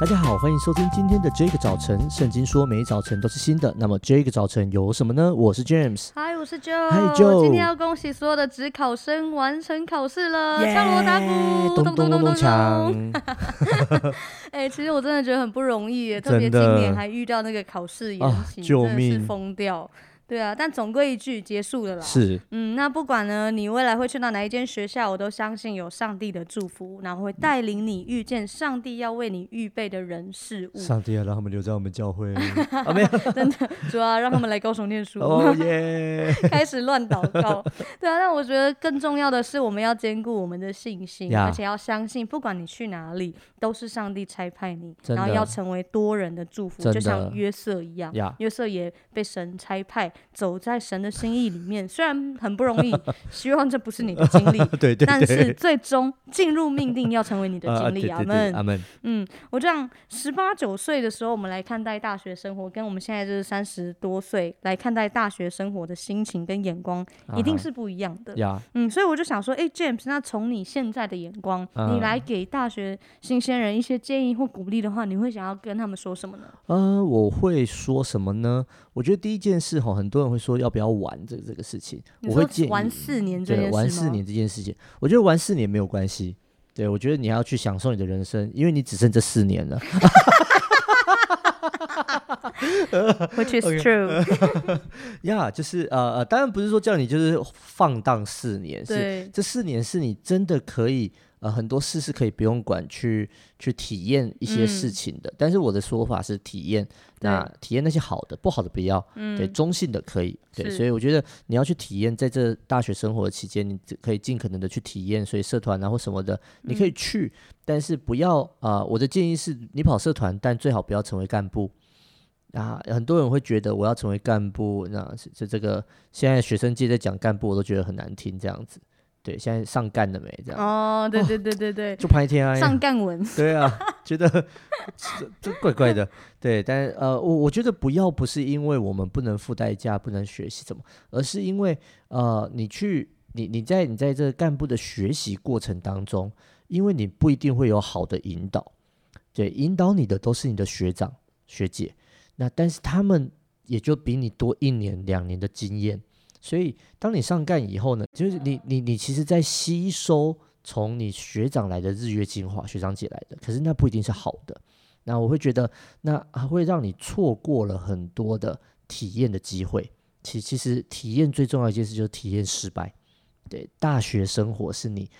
大家好，欢迎收听今天的这个早晨。圣经说每一早晨都是新的，那么这个早晨有什么呢？我是 James，嗨，我是 Joe，嗨 Joe，今天要恭喜所有的职考生完成考试了，敲锣打鼓，咚咚咚咚锵。哎、欸，其实我真的觉得很不容易耶，特别今年还遇到那个考试延期，啊、救命，真的是疯掉。对啊，但总归一句，结束了啦。是，嗯，那不管呢，你未来会去到哪一间学校，我都相信有上帝的祝福，然后会带领你遇见上帝要为你预备的人事物。上帝要让他们留在我们教会啊，没有，真的，主要让他们来高雄念书。哦耶！开始乱祷告。对啊，但我觉得更重要的是，我们要兼顾我们的信心，而且要相信，不管你去哪里，都是上帝差派你，然后要成为多人的祝福，就像约瑟一样。约瑟也被神差派。走在神的心意里面，虽然很不容易，希望这不是你的经历，对对对，但是最终进入命定要成为你的经历。阿门，阿门。嗯，我这样十八九岁的时候，我们来看待大学生活，跟我们现在就是三十多岁来看待大学生活的心情跟眼光，一定是不一样的。呀，嗯，所以我就想说，哎，James，那从你现在的眼光，你来给大学新鲜人一些建议或鼓励的话，你会想要跟他们说什么呢？呃，我会说什么呢？我觉得第一件事哈，很多人会说要不要玩这个这个事情，我会建议玩四年这件事，对，玩四年这件事情，我觉得玩四年没有关系。对，我觉得你要去享受你的人生，因为你只剩这四年了。Which is true。呀，就是呃呃，当然不是说叫你就是放荡四年，对。是这四年是你真的可以。呃，很多事是可以不用管去去体验一些事情的，嗯、但是我的说法是体验，那体验那些好的，不好的不要，嗯、对，中性的可以，对，所以我觉得你要去体验，在这大学生活的期间，你可以尽可能的去体验，所以社团啊或什么的，你可以去，嗯、但是不要啊、呃，我的建议是你跑社团，但最好不要成为干部啊，很多人会觉得我要成为干部，那这这个现在学生界在讲干部，我都觉得很难听，这样子。对，现在上干了没？这样哦，对对对对对，就拍天啊，上干文。对啊，觉得 这这怪怪的。对，但呃，我我觉得不要不是因为我们不能付代价，不能学习什么，而是因为呃，你去你你在你在这个干部的学习过程当中，因为你不一定会有好的引导，对，引导你的都是你的学长学姐，那但是他们也就比你多一年两年的经验。所以，当你上干以后呢，就是你你你其实，在吸收从你学长来的日月精华，学长姐来的，可是那不一定是好的。那我会觉得，那还会让你错过了很多的体验的机会。其其实，体验最重要一件事就是体验失败。对，大学生活是你，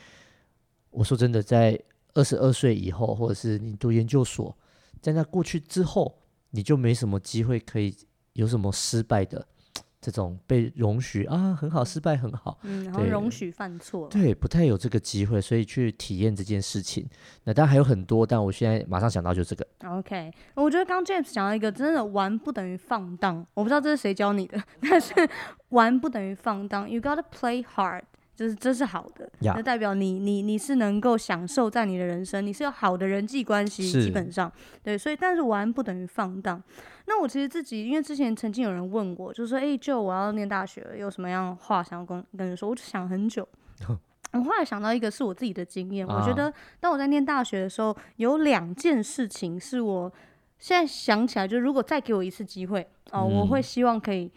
我说真的，在二十二岁以后，或者是你读研究所，在那过去之后，你就没什么机会可以有什么失败的。这种被容许啊，很好，失败很好，嗯，然后容许犯错，对，不太有这个机会，所以去体验这件事情。那当然还有很多，但我现在马上想到就这个。OK，我觉得刚 James 讲到一个，真的玩不等于放荡，我不知道这是谁教你的，但是玩不等于放荡，You gotta play hard。就是这是好的，那.代表你你你是能够享受在你的人生，你是有好的人际关系，基本上对，所以但是玩不等于放荡。那我其实自己，因为之前曾经有人问过，就是说，哎、欸，就我要念大学了，有什么样话想要跟跟你说？我就想很久，我后来想到一个是我自己的经验，我觉得当我在念大学的时候，有两件事情是我现在想起来，就如果再给我一次机会哦，嗯、我会希望可以。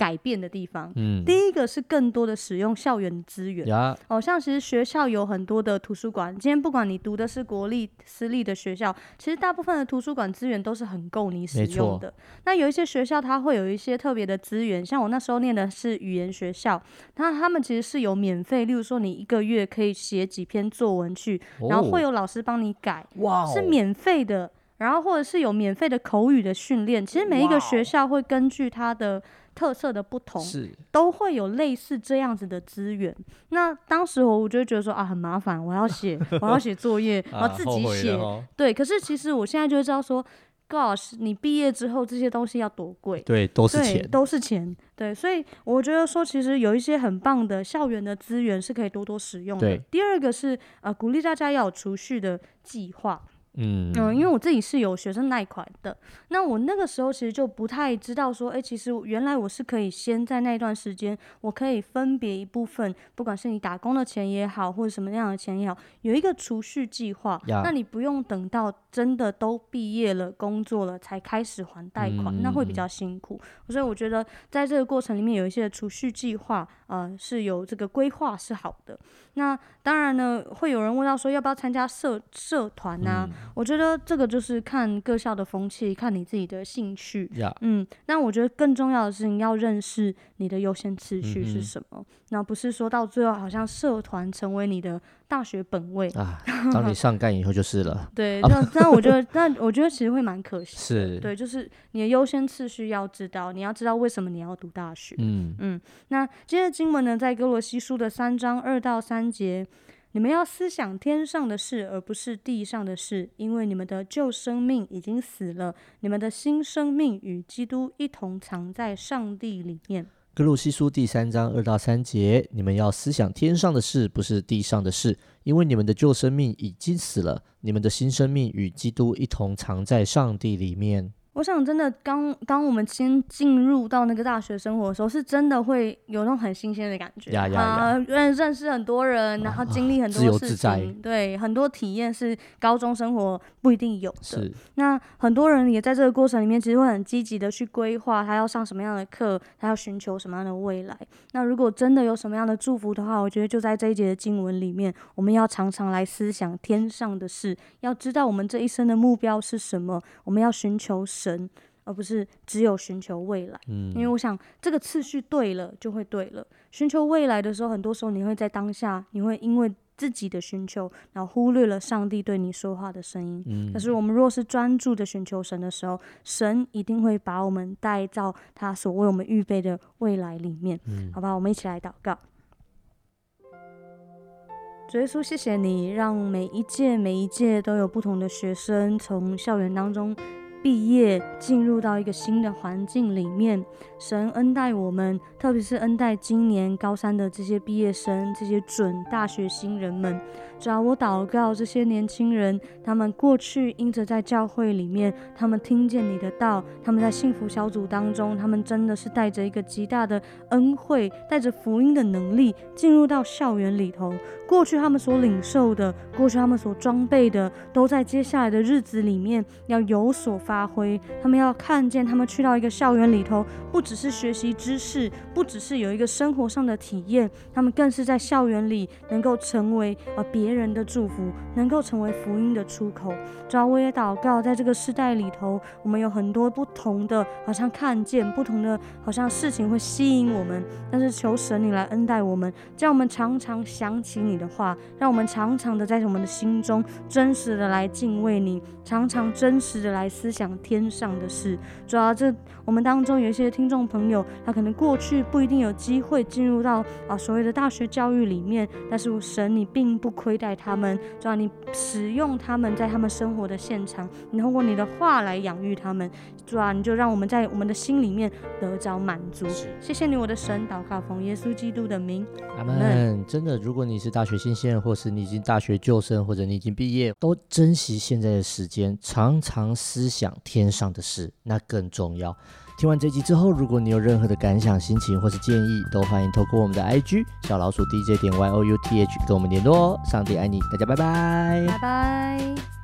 改变的地方，嗯，第一个是更多的使用校园资源，呀。哦，像其实学校有很多的图书馆，今天不管你读的是国立、私立的学校，其实大部分的图书馆资源都是很够你使用的。那有一些学校它会有一些特别的资源，像我那时候念的是语言学校，那他们其实是有免费，例如说你一个月可以写几篇作文去，哦、然后会有老师帮你改，哇哦，是免费的，然后或者是有免费的口语的训练，其实每一个学校会根据它的。特色的不同是都会有类似这样子的资源。那当时我我就觉得说啊，很麻烦，我要写我要写作业，我要自己写。哦、对，可是其实我现在就会知道说，Gosh，你毕业之后这些东西要多贵？对，都是钱，都是钱。对，所以我觉得说，其实有一些很棒的校园的资源是可以多多使用的。第二个是呃，鼓励大家要有储蓄的计划。嗯嗯，因为我自己是有学生贷款的，那我那个时候其实就不太知道说，哎、欸，其实原来我是可以先在那段时间，我可以分别一部分，不管是你打工的钱也好，或者什么样的钱也好，有一个储蓄计划，那你不用等到真的都毕业了、工作了才开始还贷款，嗯，那会比较辛苦。所以我觉得在这个过程里面有一些储蓄计划，呃，是有这个规划是好的。那当然呢，会有人问到说要不要参加社社团呢？我觉得这个就是看各校的风气，看你自己的兴趣。Yeah. 嗯，那我觉得更重要的是你要认识你的优先次序是什么，那、嗯、不是说到最后好像社团成为你的大学本位啊。当你上干以后就是了。对，那那我觉得，那我觉得其实会蛮可惜。是。对，就是你的优先次序要知道，你要知道为什么你要读大学。嗯嗯。那今天的经文呢，在哥罗西书的三章二到三节。你们要思想天上的事，而不是地上的事，因为你们的旧生命已经死了，你们的新生命与基督一同藏在上帝里面。格鲁西书第三章二到三节，你们要思想天上的事，不是地上的事，因为你们的旧生命已经死了，你们的新生命与基督一同藏在上帝里面。我想，真的，刚当我们先进入到那个大学生活的时候，是真的会有那种很新鲜的感觉，啊，认认识很多人，然后经历很多事情，对，很多体验是高中生活不一定有的。是。那很多人也在这个过程里面，其实会很积极的去规划他要上什么样的课，他要寻求什么样的未来。那如果真的有什么样的祝福的话，我觉得就在这一节的经文里面，我们要常常来思想天上的事，要知道我们这一生的目标是什么，我们要寻求神，而不是只有寻求未来。嗯，因为我想这个次序对了，就会对了。寻求未来的时候，很多时候你会在当下，你会因为自己的寻求，然后忽略了上帝对你说话的声音。嗯，可是我们若是专注的寻求神的时候，神一定会把我们带到他所为我们预备的未来里面。嗯，好吧，我们一起来祷告。主耶稣，谢谢你，让每一届每一届都有不同的学生从校园当中毕业，进入到一个新的环境里面。神恩待我们，特别是恩待今年高三的这些毕业生，这些准大学新人们。主要我祷告这些年轻人，他们过去因着在教会里面，他们听见你的道，他们在幸福小组当中，他们真的是带着一个极大的恩惠，带着福音的能力进入到校园里头。过去他们所领受的，过去他们所装备的，都在接下来的日子里面要有所发挥。他们要看见，他们去到一个校园里头，不只是学习知识，不只是有一个生活上的体验，他们更是在校园里能够成为呃别。人的祝福能够成为福音的出口。主要我也祷告，在这个时代里头，我们有很多不同的，好像看见不同的，好像事情会吸引我们。但是求神你来恩待我们，叫我们常常想起你的话，让我们常常的在我们的心中真实的来敬畏你，常常真实的来思想天上的事。主要这我们当中有一些听众朋友，他可能过去不一定有机会进入到啊所谓的大学教育里面，但是神你并不亏。待他们，主要你使用他们在他们生活的现场，你通过你的话来养育他们，主要你就让我们在我们的心里面得着满足。谢谢你，我的神，祷告奉耶稣基督的名，阿门。真的，如果你是大学新鲜人，或是你已经大学就生，或者你已经毕业，都珍惜现在的时间，常常思想天上的事，那更重要。听完这集之后，如果你有任何的感想、心情或是建议，都欢迎透过我们的 IG 小老鼠 DJ 点 YOUTH 跟我们联络哦。上帝爱你，大家拜拜，拜拜。